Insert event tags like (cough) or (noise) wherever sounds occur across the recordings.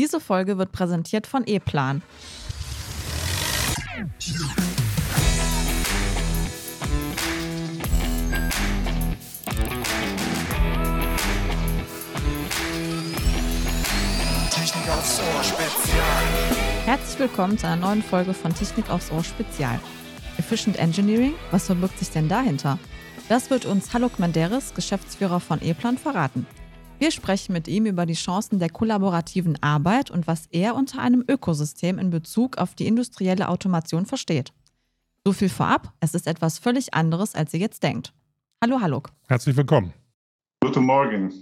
Diese Folge wird präsentiert von E-Plan. Technik aufs Ohr Spezial. Herzlich willkommen zu einer neuen Folge von Technik aufs Ohr Spezial. Efficient Engineering, was verbirgt sich denn dahinter? Das wird uns Haluk Menderes, Geschäftsführer von E-Plan, verraten. Wir sprechen mit ihm über die Chancen der kollaborativen Arbeit und was er unter einem Ökosystem in Bezug auf die industrielle Automation versteht. So viel vorab, es ist etwas völlig anderes, als ihr jetzt denkt. Hallo Haluk. Herzlich willkommen. Guten Morgen.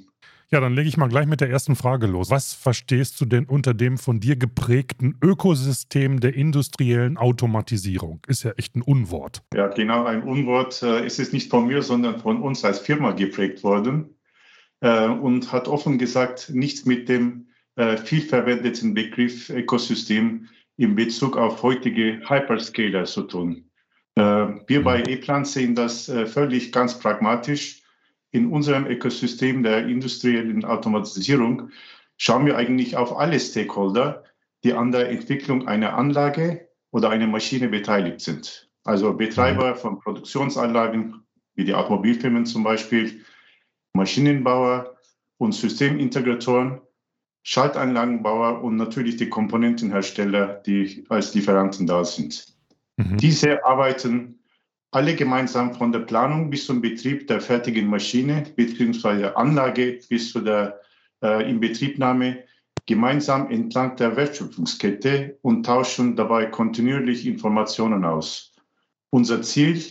Ja, dann lege ich mal gleich mit der ersten Frage los. Was verstehst du denn unter dem von dir geprägten Ökosystem der industriellen Automatisierung? Ist ja echt ein Unwort. Ja, genau ein Unwort. Äh, ist es nicht von mir, sondern von uns als Firma geprägt worden äh, und hat offen gesagt nichts mit dem äh, viel verwendeten Begriff Ökosystem in Bezug auf heutige Hyperscaler zu tun. Äh, wir bei mhm. E-Plan sehen das äh, völlig ganz pragmatisch in unserem Ökosystem der industriellen Automatisierung schauen wir eigentlich auf alle Stakeholder, die an der Entwicklung einer Anlage oder einer Maschine beteiligt sind. Also Betreiber von Produktionsanlagen, wie die Automobilfirmen zum Beispiel, Maschinenbauer und Systemintegratoren, Schaltanlagenbauer und natürlich die Komponentenhersteller, die als Lieferanten da sind. Mhm. Diese arbeiten alle gemeinsam von der Planung bis zum Betrieb der fertigen Maschine bzw. Anlage bis zu der äh, Inbetriebnahme gemeinsam entlang der Wertschöpfungskette und tauschen dabei kontinuierlich Informationen aus. Unser Ziel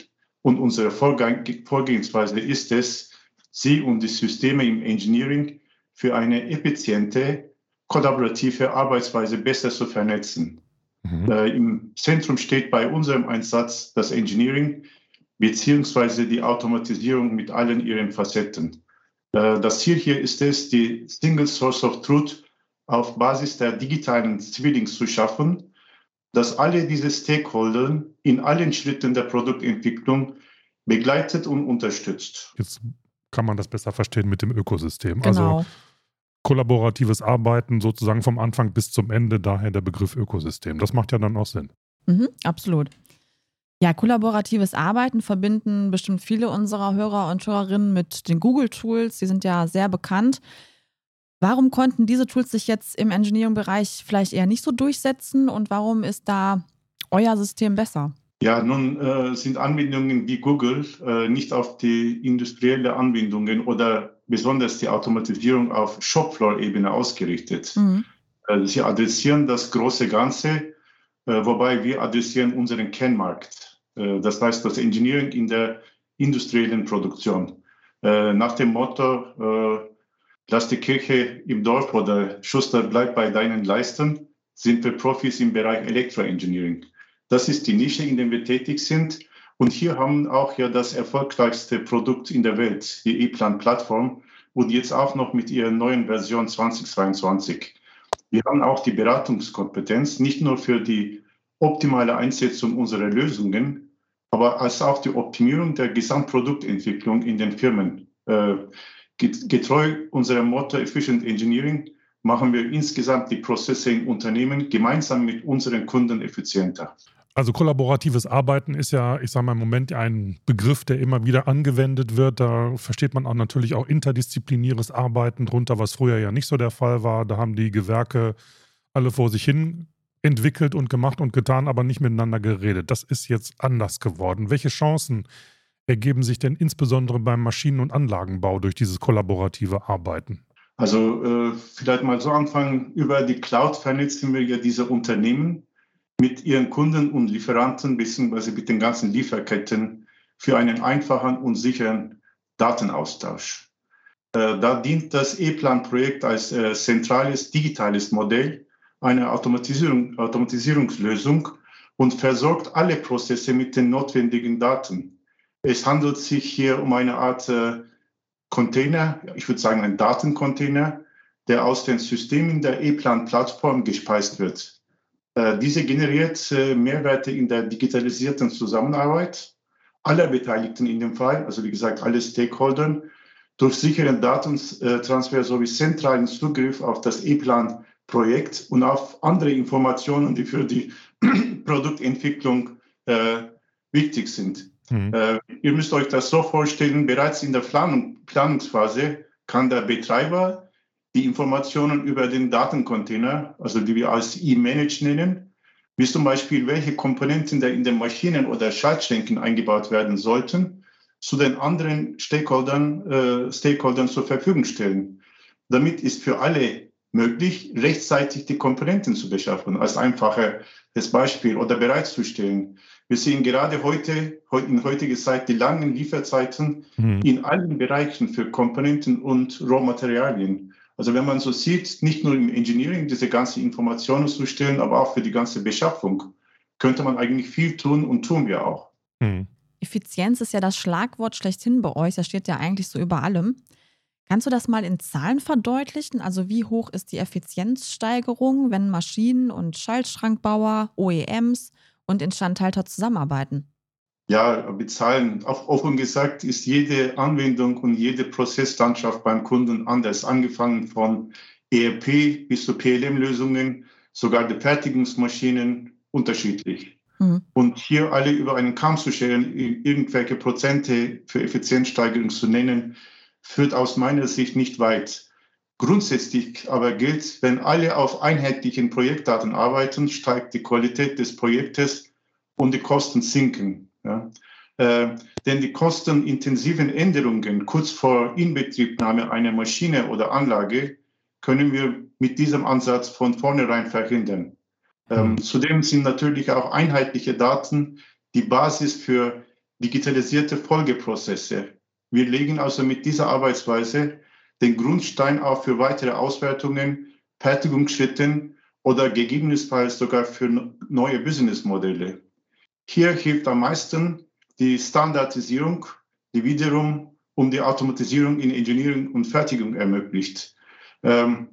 und unsere Vorgehensweise ist es, Sie und die Systeme im Engineering für eine effiziente, kollaborative Arbeitsweise besser zu vernetzen. Mhm. Äh, Im Zentrum steht bei unserem Einsatz das Engineering beziehungsweise die Automatisierung mit allen ihren Facetten. Äh, das Ziel hier ist es, die Single Source of Truth auf Basis der digitalen Zwillings zu schaffen, dass alle diese Stakeholder in allen Schritten der Produktentwicklung begleitet und unterstützt. Jetzt kann man das besser verstehen mit dem Ökosystem. Genau. Also kollaboratives Arbeiten sozusagen vom Anfang bis zum Ende, daher der Begriff Ökosystem. Das macht ja dann auch Sinn. Mhm, absolut. Ja, kollaboratives Arbeiten verbinden bestimmt viele unserer Hörer und Hörerinnen mit den Google-Tools. Die sind ja sehr bekannt. Warum konnten diese Tools sich jetzt im Engineering-Bereich vielleicht eher nicht so durchsetzen und warum ist da euer System besser? Ja, nun äh, sind Anwendungen wie Google äh, nicht auf die industrielle Anwendungen oder besonders die Automatisierung auf Shopfloor-Ebene ausgerichtet. Mhm. Äh, sie adressieren das große Ganze, äh, wobei wir adressieren unseren Kernmarkt. Äh, das heißt, das Engineering in der industriellen Produktion. Äh, nach dem Motto, lass die Kirche im Dorf oder Schuster bleibt bei deinen Leisten, sind wir Profis im Bereich Elektroengineering. Das ist die Nische, in der wir tätig sind. Und hier haben auch ja das erfolgreichste Produkt in der Welt, die E-Plan-Plattform, und jetzt auch noch mit ihrer neuen Version 2022. Wir haben auch die Beratungskompetenz, nicht nur für die optimale Einsetzung unserer Lösungen, aber als auch die Optimierung der Gesamtproduktentwicklung in den Firmen. Äh, getreu unserem Motto Efficient Engineering machen wir insgesamt die Prozesse im Unternehmen gemeinsam mit unseren Kunden effizienter. Also kollaboratives Arbeiten ist ja, ich sage mal im Moment ein Begriff, der immer wieder angewendet wird. Da versteht man auch natürlich auch interdisziplinäres Arbeiten drunter, was früher ja nicht so der Fall war. Da haben die Gewerke alle vor sich hin entwickelt und gemacht und getan, aber nicht miteinander geredet. Das ist jetzt anders geworden. Welche Chancen ergeben sich denn insbesondere beim Maschinen- und Anlagenbau durch dieses kollaborative Arbeiten? Also äh, vielleicht mal so anfangen, über die Cloud vernetzen wir ja diese Unternehmen mit ihren Kunden und Lieferanten bzw. mit den ganzen Lieferketten für einen einfachen und sicheren Datenaustausch. Äh, da dient das E-Plan-Projekt als äh, zentrales digitales Modell einer Automatisierung, Automatisierungslösung und versorgt alle Prozesse mit den notwendigen Daten. Es handelt sich hier um eine Art äh, Container, ich würde sagen ein Datencontainer, der aus den Systemen der E-Plan-Plattform gespeist wird. Äh, diese generiert äh, Mehrwerte in der digitalisierten Zusammenarbeit aller Beteiligten in dem Fall, also wie gesagt alle Stakeholder, durch sicheren Datentransfer sowie zentralen Zugriff auf das E-Plan Projekt und auf andere Informationen, die für die (clears throat) Produktentwicklung äh, wichtig sind. Mhm. Äh, ihr müsst euch das so vorstellen, bereits in der Planung, Planungsphase kann der Betreiber die Informationen über den Datencontainer, also die wir als E-Manage nennen, wie zum Beispiel, welche Komponenten da in den Maschinen oder Schaltschränken eingebaut werden sollten, zu den anderen Stakeholdern, äh, Stakeholdern zur Verfügung stellen. Damit ist für alle möglich, rechtzeitig die Komponenten zu beschaffen, als einfaches Beispiel oder bereitzustellen. Wir sehen gerade heute, in heutiger Zeit, die langen Lieferzeiten mhm. in allen Bereichen für Komponenten und Rohmaterialien. Also wenn man so sieht, nicht nur im Engineering diese ganze Informationen zu stellen, aber auch für die ganze Beschaffung, könnte man eigentlich viel tun und tun wir auch. Mhm. Effizienz ist ja das Schlagwort schlechthin bei euch. Das steht ja eigentlich so über allem. Kannst du das mal in Zahlen verdeutlichen? Also wie hoch ist die Effizienzsteigerung, wenn Maschinen und Schaltschrankbauer, OEMs und Instandhalter zusammenarbeiten? Ja, mit Zahlen. Auch offen gesagt ist jede Anwendung und jede Prozesslandschaft beim Kunden anders. Angefangen von ERP bis zu PLM-Lösungen, sogar die Fertigungsmaschinen unterschiedlich. Mhm. Und hier alle über einen Kamm zu scheren, irgendwelche Prozente für Effizienzsteigerung zu nennen, führt aus meiner Sicht nicht weit. Grundsätzlich aber gilt, wenn alle auf einheitlichen Projektdaten arbeiten, steigt die Qualität des Projektes und die Kosten sinken. Ja. Äh, denn die kostenintensiven Änderungen kurz vor Inbetriebnahme einer Maschine oder Anlage können wir mit diesem Ansatz von vornherein verhindern. Ähm, mhm. zudem sind natürlich auch einheitliche Daten die Basis für digitalisierte Folgeprozesse, wir legen also mit dieser Arbeitsweise den Grundstein auch für weitere Auswertungen, Fertigungsschritten oder gegebenenfalls sogar für neue Businessmodelle. Hier hilft am meisten die Standardisierung, die wiederum um die Automatisierung in Engineering und Fertigung ermöglicht. Ähm,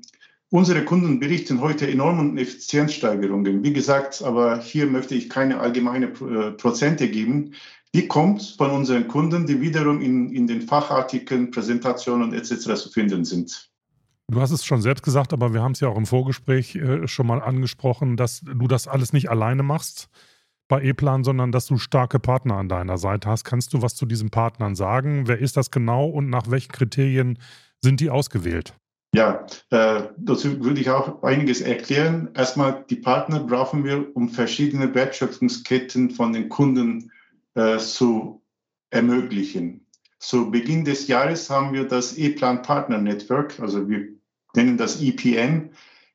unsere Kunden berichten heute enormen Effizienzsteigerungen. Wie gesagt, aber hier möchte ich keine allgemeine äh, Prozente geben die kommt von unseren Kunden, die wiederum in, in den Fachartikeln, Präsentationen etc. zu finden sind. Du hast es schon selbst gesagt, aber wir haben es ja auch im Vorgespräch äh, schon mal angesprochen, dass du das alles nicht alleine machst bei E-Plan, sondern dass du starke Partner an deiner Seite hast. Kannst du was zu diesen Partnern sagen? Wer ist das genau und nach welchen Kriterien sind die ausgewählt? Ja, äh, dazu würde ich auch einiges erklären. Erstmal, die Partner brauchen wir, um verschiedene Wertschöpfungsketten von den Kunden äh, zu ermöglichen. Zu Beginn des Jahres haben wir das E-Plan Partner Network, also wir nennen das EPN,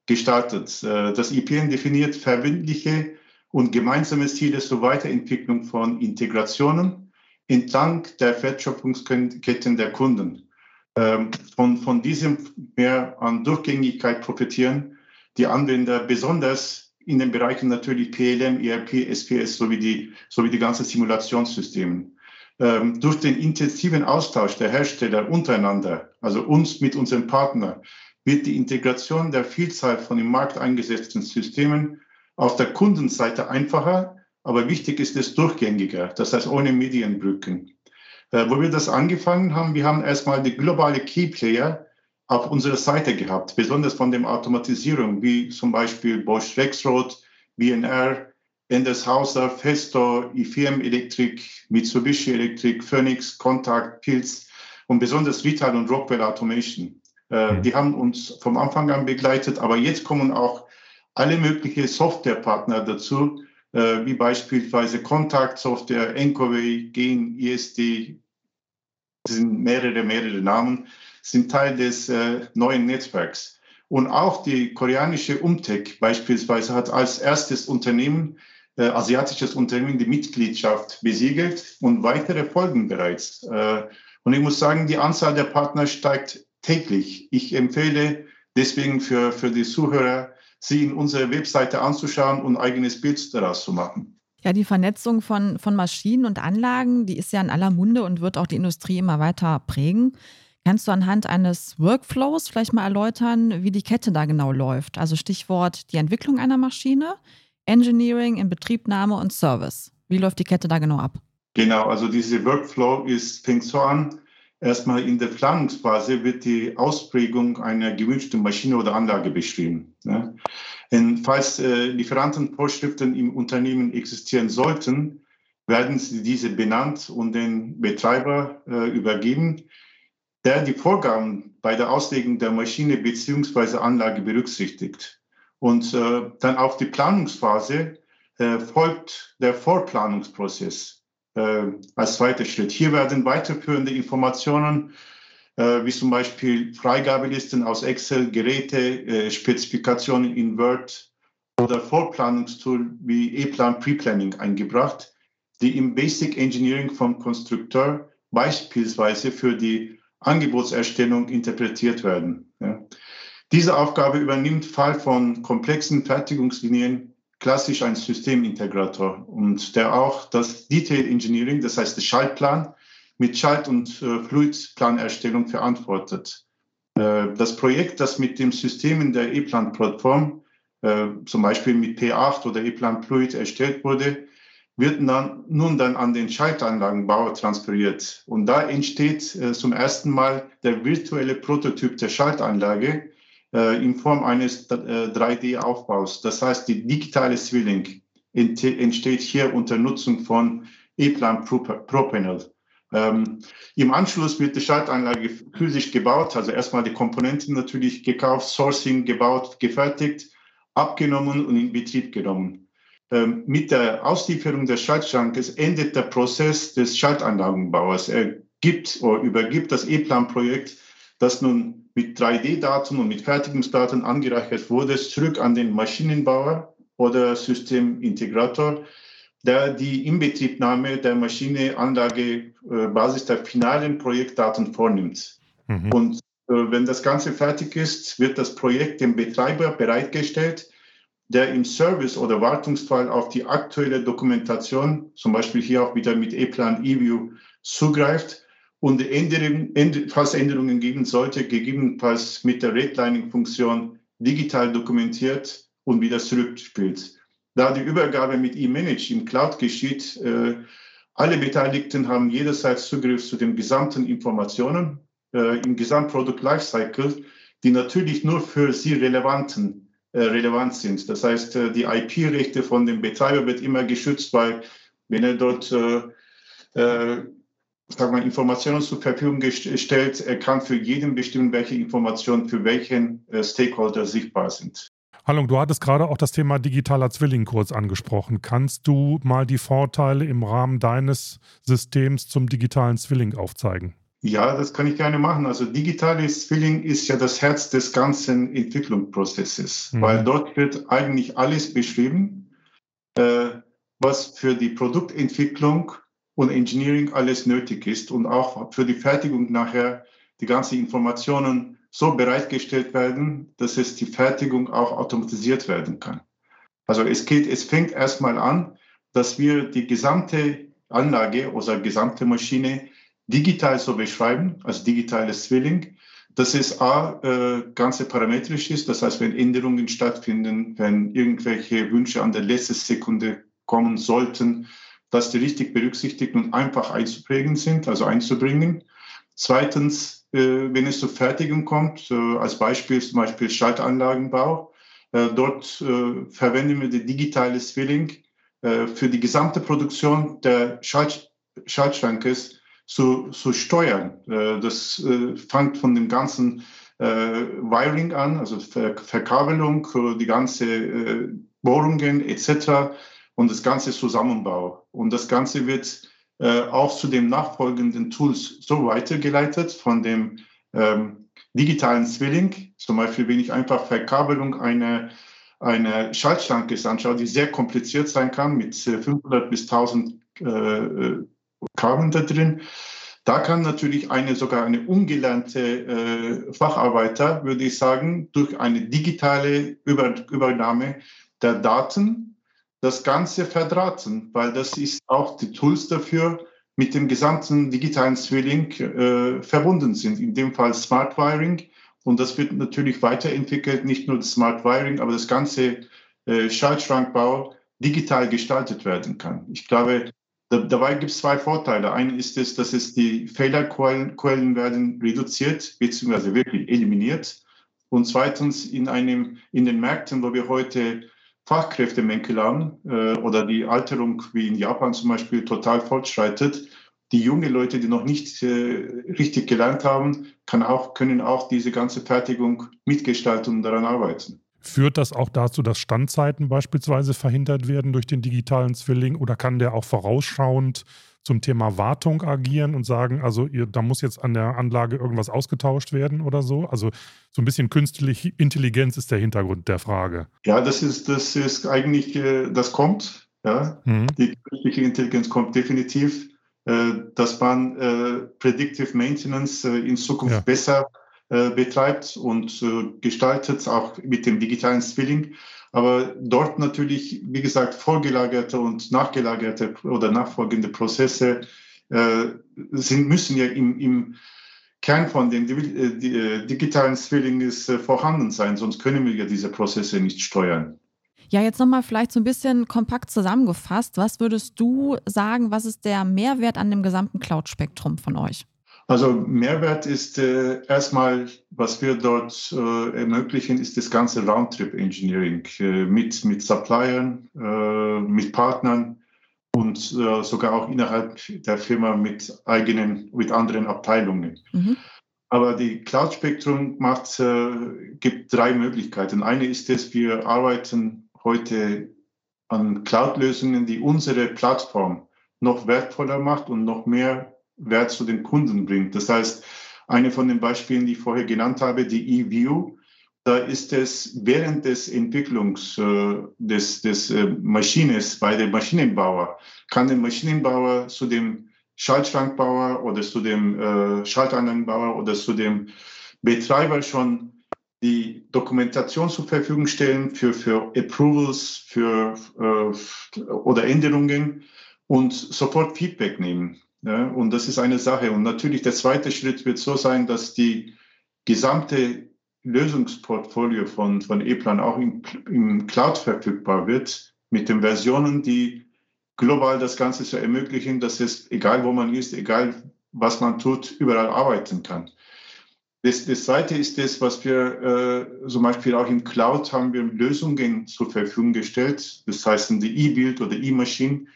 gestartet. Äh, das EPN definiert verbindliche und gemeinsame Ziele zur Weiterentwicklung von Integrationen entlang der Wertschöpfungsketten der Kunden. Ähm, von, von diesem mehr an Durchgängigkeit profitieren die Anwender besonders in den Bereichen natürlich PLM, ERP, SPS sowie die, sowie die ganzen Simulationssysteme. Ähm, durch den intensiven Austausch der Hersteller untereinander, also uns mit unseren Partnern, wird die Integration der Vielzahl von im Markt eingesetzten Systemen auf der Kundenseite einfacher, aber wichtig ist es durchgängiger, das heißt ohne Medienbrücken. Äh, wo wir das angefangen haben, wir haben erstmal die globale Key Player auf unserer Seite gehabt, besonders von der Automatisierung, wie zum Beispiel Bosch Rexroth, BNR, Endershauser, Festo, IFM Elektrik, Mitsubishi Elektrik, Phoenix, Contact, Pilz und besonders Vital und Rockwell Automation. Äh, mhm. Die haben uns vom Anfang an begleitet, aber jetzt kommen auch alle möglichen Softwarepartner dazu, äh, wie beispielsweise Contact Software, Encoway, Gen, ISD, das sind mehrere, mehrere Namen sind Teil des äh, neuen Netzwerks. Und auch die koreanische Umtech beispielsweise hat als erstes Unternehmen, äh, asiatisches Unternehmen, die Mitgliedschaft besiegelt und weitere folgen bereits. Äh, und ich muss sagen, die Anzahl der Partner steigt täglich. Ich empfehle deswegen für, für die Zuhörer, sie in unserer Webseite anzuschauen und ein eigenes Bild daraus zu machen. Ja, die Vernetzung von, von Maschinen und Anlagen, die ist ja in aller Munde und wird auch die Industrie immer weiter prägen. Kannst du anhand eines Workflows vielleicht mal erläutern, wie die Kette da genau läuft? Also Stichwort die Entwicklung einer Maschine, Engineering, Inbetriebnahme und Service. Wie läuft die Kette da genau ab? Genau, also diese Workflow ist, fängt so an, erstmal in der Planungsphase wird die Ausprägung einer gewünschten Maschine oder Anlage beschrieben. Ja. falls äh, Lieferantenvorschriften im Unternehmen existieren sollten, werden diese benannt und den Betreiber äh, übergeben, der die Vorgaben bei der Auslegung der Maschine bzw. Anlage berücksichtigt. Und äh, dann auf die Planungsphase äh, folgt der Vorplanungsprozess als zweiter Schritt. Hier werden weiterführende Informationen äh, wie zum Beispiel Freigabelisten aus Excel, Geräte, äh, Spezifikationen in Word oder Vorplanungstool wie E-Plan Pre-Planning eingebracht, die im Basic Engineering vom Konstrukteur beispielsweise für die Angebotserstellung interpretiert werden. Diese Aufgabe übernimmt Fall von komplexen Fertigungslinien klassisch ein Systemintegrator und der auch das Detail Engineering, das heißt der Schaltplan, mit Schalt- und äh, Fluidplanerstellung verantwortet. Äh, das Projekt, das mit dem System in der E-Plan-Plattform, äh, zum Beispiel mit P8 oder E-Plan Fluid erstellt wurde, wird dann, nun dann an den Schaltanlagenbauer transferiert. Und da entsteht äh, zum ersten Mal der virtuelle Prototyp der Schaltanlage in Form eines äh, 3D-Aufbaus. Das heißt, die digitale Zwilling entsteht hier unter Nutzung von E-Plan ProPanel. Ähm, Im Anschluss wird die Schaltanlage physisch gebaut, also erstmal die Komponenten natürlich gekauft, Sourcing gebaut, gefertigt, abgenommen und in Betrieb genommen. Ähm, mit der Auslieferung des Schaltschrankes endet der Prozess des Schaltanlagenbauers. Er gibt oder übergibt das E-Plan-Projekt, das nun mit 3D-Daten und mit Fertigungsdaten angereichert wurde, zurück an den Maschinenbauer oder Systemintegrator, der die Inbetriebnahme der Maschine, Anlage, äh, Basis der finalen Projektdaten vornimmt. Mhm. Und äh, wenn das Ganze fertig ist, wird das Projekt dem Betreiber bereitgestellt, der im Service- oder Wartungsfall auf die aktuelle Dokumentation, zum Beispiel hier auch wieder mit E-Plan eView, zugreift und Änderungen, falls Änderungen geben sollte, gegebenenfalls mit der Redlining-Funktion digital dokumentiert und wieder zurückspielt. Da die Übergabe mit eManage im Cloud geschieht, äh, alle Beteiligten haben jederzeit Zugriff zu den gesamten Informationen äh, im Gesamtprodukt Lifecycle, die natürlich nur für sie relevanten äh, relevant sind. Das heißt, die IP-Rechte von dem Betreiber wird immer geschützt, weil wenn er dort äh, sagen wir, Informationen zur Verfügung stellt, er kann für jeden bestimmen, welche Informationen für welchen äh, Stakeholder sichtbar sind. Hallo, du hattest gerade auch das Thema digitaler Zwilling kurz angesprochen. Kannst du mal die Vorteile im Rahmen deines Systems zum digitalen Zwilling aufzeigen? Ja, das kann ich gerne machen. Also digitales Zwilling ist ja das Herz des ganzen Entwicklungsprozesses, mhm. weil dort wird eigentlich alles beschrieben, äh, was für die Produktentwicklung und Engineering alles nötig ist und auch für die Fertigung nachher die ganzen Informationen so bereitgestellt werden, dass es die Fertigung auch automatisiert werden kann. Also es geht, es fängt erstmal an, dass wir die gesamte Anlage oder gesamte Maschine digital so beschreiben, als digitales Zwilling, dass es A, äh, ganze parametrisch ist, das heißt, wenn Änderungen stattfinden, wenn irgendwelche Wünsche an der letzten Sekunde kommen sollten, dass die richtig berücksichtigt und einfach einzuprägen sind, also einzubringen. Zweitens, äh, wenn es zur Fertigung kommt, als Beispiel zum Beispiel Schaltanlagenbau, äh, dort äh, verwenden wir die digitale Zwilling für die gesamte Produktion der Schalt Schaltschrankes zu, zu steuern. Das fängt von dem ganzen Wiring an, also Ver Verkabelung, die ganze Bohrungen etc. und das ganze Zusammenbau. Und das Ganze wird auch zu den nachfolgenden Tools so weitergeleitet von dem ähm, digitalen Zwilling. Zum Beispiel, wenn ich einfach Verkabelung einer eine Schaltschranke anschaue, die sehr kompliziert sein kann mit 500 bis 1000 äh, Kabeln da drin. Da kann natürlich eine sogar eine ungelernte äh, Facharbeiter, würde ich sagen, durch eine digitale Über Übernahme der Daten das Ganze verdrahten, weil das ist auch die Tools dafür mit dem gesamten digitalen Zwilling äh, verbunden sind. In dem Fall Smart Wiring. Und das wird natürlich weiterentwickelt, nicht nur das Smart Wiring, aber das ganze äh, Schaltschrankbau digital gestaltet werden kann. Ich glaube, dabei gibt es zwei Vorteile. Eine ist es, dass es die Fehlerquellen werden reduziert bzw. wirklich eliminiert. Und zweitens in einem in den Märkten, wo wir heute Fachkräftemängel haben äh, oder die Alterung wie in Japan zum Beispiel total fortschreitet, die junge Leute, die noch nicht äh, richtig gelernt haben, kann auch, können auch diese ganze Fertigung mitgestalten und daran arbeiten. Führt das auch dazu, dass Standzeiten beispielsweise verhindert werden durch den digitalen Zwilling oder kann der auch vorausschauend zum Thema Wartung agieren und sagen, also ihr, da muss jetzt an der Anlage irgendwas ausgetauscht werden oder so? Also so ein bisschen künstliche Intelligenz ist der Hintergrund der Frage. Ja, das ist, das ist eigentlich, äh, das kommt. Ja. Mhm. Die künstliche Intelligenz kommt definitiv, äh, dass man äh, Predictive Maintenance in Zukunft ja. besser betreibt und gestaltet, auch mit dem digitalen Zwilling. Aber dort natürlich, wie gesagt, vorgelagerte und nachgelagerte oder nachfolgende Prozesse äh, sind, müssen ja im, im Kern von dem äh, äh, digitalen Zwilling ist, äh, vorhanden sein, sonst können wir ja diese Prozesse nicht steuern. Ja, jetzt nochmal vielleicht so ein bisschen kompakt zusammengefasst. Was würdest du sagen, was ist der Mehrwert an dem gesamten Cloud-Spektrum von euch? Also Mehrwert ist äh, erstmal, was wir dort äh, ermöglichen, ist das ganze Roundtrip-Engineering äh, mit, mit Suppliern, äh, mit Partnern und äh, sogar auch innerhalb der Firma mit eigenen, mit anderen Abteilungen. Mhm. Aber die Cloud Spektrum macht, äh, gibt drei Möglichkeiten. Eine ist es, wir arbeiten heute an Cloud-Lösungen, die unsere Plattform noch wertvoller macht und noch mehr Wert zu den Kunden bringt. Das heißt, eine von den Beispielen, die ich vorher genannt habe, die eView, da ist es während des Entwicklungs äh, des, des äh, Maschines bei der Maschinenbauer, kann der Maschinenbauer zu dem Schaltschrankbauer oder zu dem äh, Schaltanlagenbauer oder zu dem Betreiber schon die Dokumentation zur Verfügung stellen für, für Approvals für, äh, oder Änderungen und sofort Feedback nehmen. Ja, und das ist eine Sache. Und natürlich der zweite Schritt wird so sein, dass die gesamte Lösungsportfolio von, von E-Plan auch im, im Cloud verfügbar wird, mit den Versionen, die global das Ganze so ermöglichen, dass es, egal wo man ist, egal was man tut, überall arbeiten kann. Das, das Zweite ist das, was wir äh, zum Beispiel auch im Cloud haben wir Lösungen zur Verfügung gestellt. Das heißt, die E-Build oder E-Machine.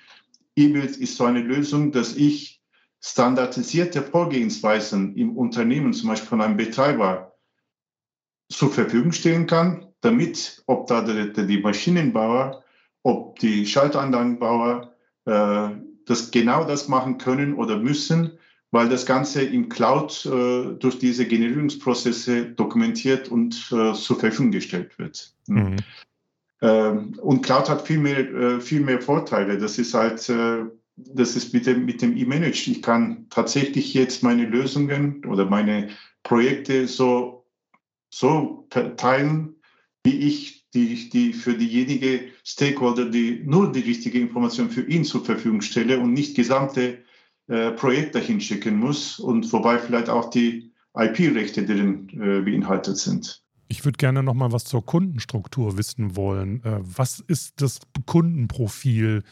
E-Build ist so eine Lösung, dass ich standardisierte Vorgehensweisen im Unternehmen, zum Beispiel von einem Betreiber, zur Verfügung stellen kann, damit, ob da die, die Maschinenbauer, ob die Schaltanlagenbauer äh, das genau das machen können oder müssen, weil das Ganze im Cloud äh, durch diese Generierungsprozesse dokumentiert und äh, zur Verfügung gestellt wird. Mhm. Ähm, und Cloud hat viel mehr, äh, viel mehr Vorteile. Das ist halt äh, das ist mit dem, mit dem E-Manage. Ich kann tatsächlich jetzt meine Lösungen oder meine Projekte so, so teilen, wie ich die, die für diejenige Stakeholder, die nur die richtige Information für ihn zur Verfügung stelle und nicht gesamte äh, Projekt dahin schicken muss und wobei vielleicht auch die IP-Rechte darin äh, beinhaltet sind. Ich würde gerne noch mal was zur Kundenstruktur wissen wollen. Äh, was ist das Kundenprofil?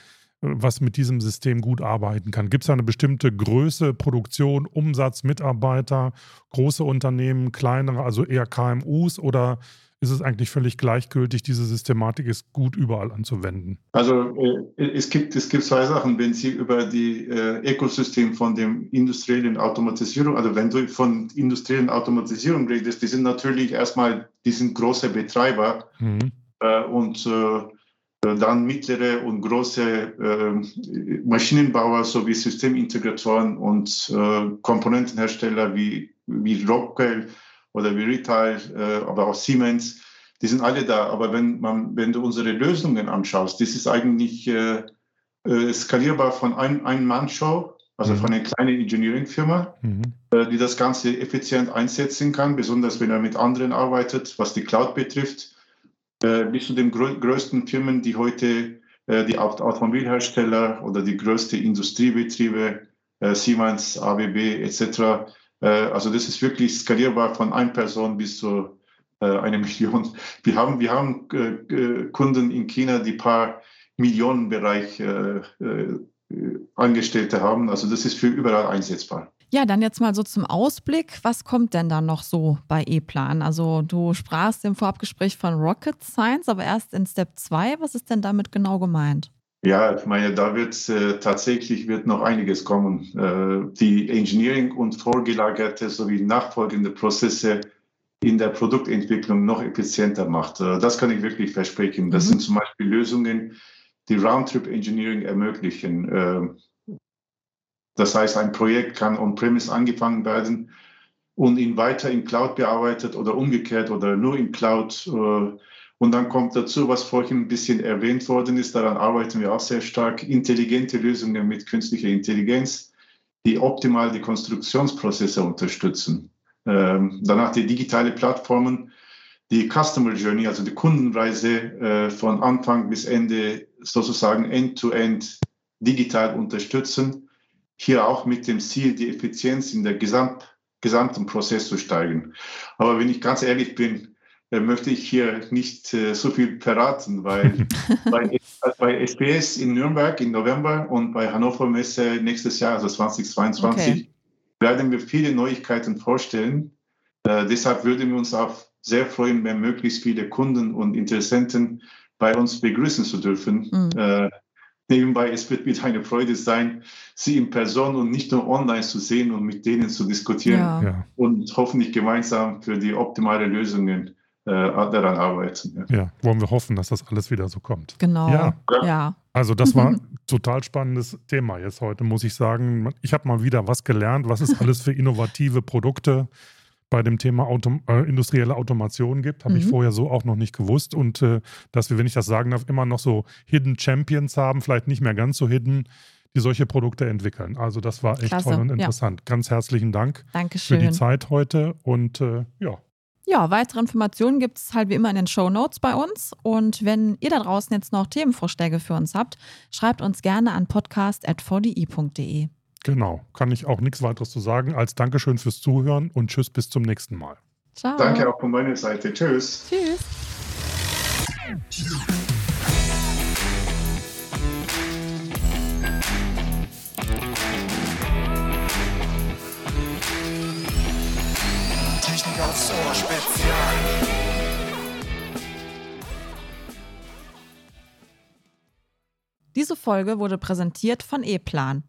was mit diesem System gut arbeiten kann? Gibt es da eine bestimmte Größe, Produktion, Umsatz, Mitarbeiter, große Unternehmen, kleinere, also eher KMUs oder ist es eigentlich völlig gleichgültig, diese Systematik ist gut überall anzuwenden? Also äh, es, gibt, es gibt zwei Sachen, wenn Sie über die äh, Ökosystem von dem industriellen Automatisierung, also wenn du von industriellen Automatisierung redest, die sind natürlich erstmal, die sind große Betreiber mhm. äh, und äh, dann mittlere und große äh, Maschinenbauer sowie Systemintegratoren und Komponentenhersteller wie, wie Rockwell oder wie Retail, äh, aber auch Siemens, die sind alle da. Aber wenn, man, wenn du unsere Lösungen anschaust, das ist eigentlich äh, äh, skalierbar von ein, ein Mann-Show, also mhm. von einer kleinen Engineering-Firma, mhm. die das Ganze effizient einsetzen kann, besonders wenn er mit anderen arbeitet, was die Cloud betrifft äh, bis zu den grö größten Firmen, die heute äh, die Automobilhersteller oder die größten Industriebetriebe, äh, Siemens, ABB etc. Äh, also das ist wirklich skalierbar von einer Person bis zu äh, einer (laughs) Million. Wir haben, wir haben äh, Kunden in China, die paar Millionenbereich Angestellte haben. Also das ist für überall einsetzbar. Ja, dann jetzt mal so zum Ausblick. Was kommt denn da noch so bei E-Plan? Also du sprachst im Vorabgespräch von Rocket Science, aber erst in Step 2. Was ist denn damit genau gemeint? Ja, ich meine, da wird äh, tatsächlich wird noch einiges kommen. Äh, die Engineering und vorgelagerte sowie nachfolgende Prozesse in der Produktentwicklung noch effizienter macht. Äh, das kann ich wirklich versprechen. Das mhm. sind zum Beispiel Lösungen, die Roundtrip Engineering ermöglichen. Äh, das heißt, ein Projekt kann on-premise angefangen werden und ihn weiter in Cloud bearbeitet oder umgekehrt oder nur in Cloud äh, und dann kommt dazu, was vorhin ein bisschen erwähnt worden ist, daran arbeiten wir auch sehr stark, intelligente Lösungen mit künstlicher Intelligenz, die optimal die Konstruktionsprozesse unterstützen. Ähm, danach die digitale Plattformen, die Customer Journey, also die Kundenreise äh, von Anfang bis Ende sozusagen end-to-end -end digital unterstützen. Hier auch mit dem Ziel, die Effizienz in der Gesamt, gesamten Prozess zu steigern. Aber wenn ich ganz ehrlich bin, möchte ich hier nicht äh, so viel verraten, weil (laughs) bei, bei SPS in Nürnberg im November und bei Hannover Messe nächstes Jahr, also 2022, okay. werden wir viele Neuigkeiten vorstellen. Äh, deshalb würden wir uns auch sehr freuen, wenn möglichst viele Kunden und Interessenten bei uns begrüßen zu dürfen. Mhm. Äh, nebenbei, es wird mir eine Freude sein, sie in Person und nicht nur online zu sehen und mit denen zu diskutieren ja. und hoffentlich gemeinsam für die optimale Lösungen daran arbeiten. Ja. ja. wollen wir hoffen, dass das alles wieder so kommt. Genau. Ja. ja. Also das war ein (laughs) total spannendes Thema jetzt heute, muss ich sagen. Ich habe mal wieder was gelernt, was es alles für innovative Produkte bei dem Thema Auto, äh, industrielle Automation gibt. Habe mhm. ich vorher so auch noch nicht gewusst. Und äh, dass wir, wenn ich das sagen darf, immer noch so Hidden Champions haben, vielleicht nicht mehr ganz so hidden, die solche Produkte entwickeln. Also das war echt Klasse. toll und interessant. Ja. Ganz herzlichen Dank Dankeschön. für die Zeit heute und äh, ja, ja, weitere Informationen gibt es halt wie immer in den Show Notes bei uns. Und wenn ihr da draußen jetzt noch Themenvorschläge für uns habt, schreibt uns gerne an podcast.vdi.de. Genau, kann ich auch nichts weiteres zu sagen als Dankeschön fürs Zuhören und Tschüss bis zum nächsten Mal. Ciao. Danke auch von meiner Seite. Tschüss. Tschüss. Aufs Spezial. Diese Folge wurde präsentiert von E-Plan.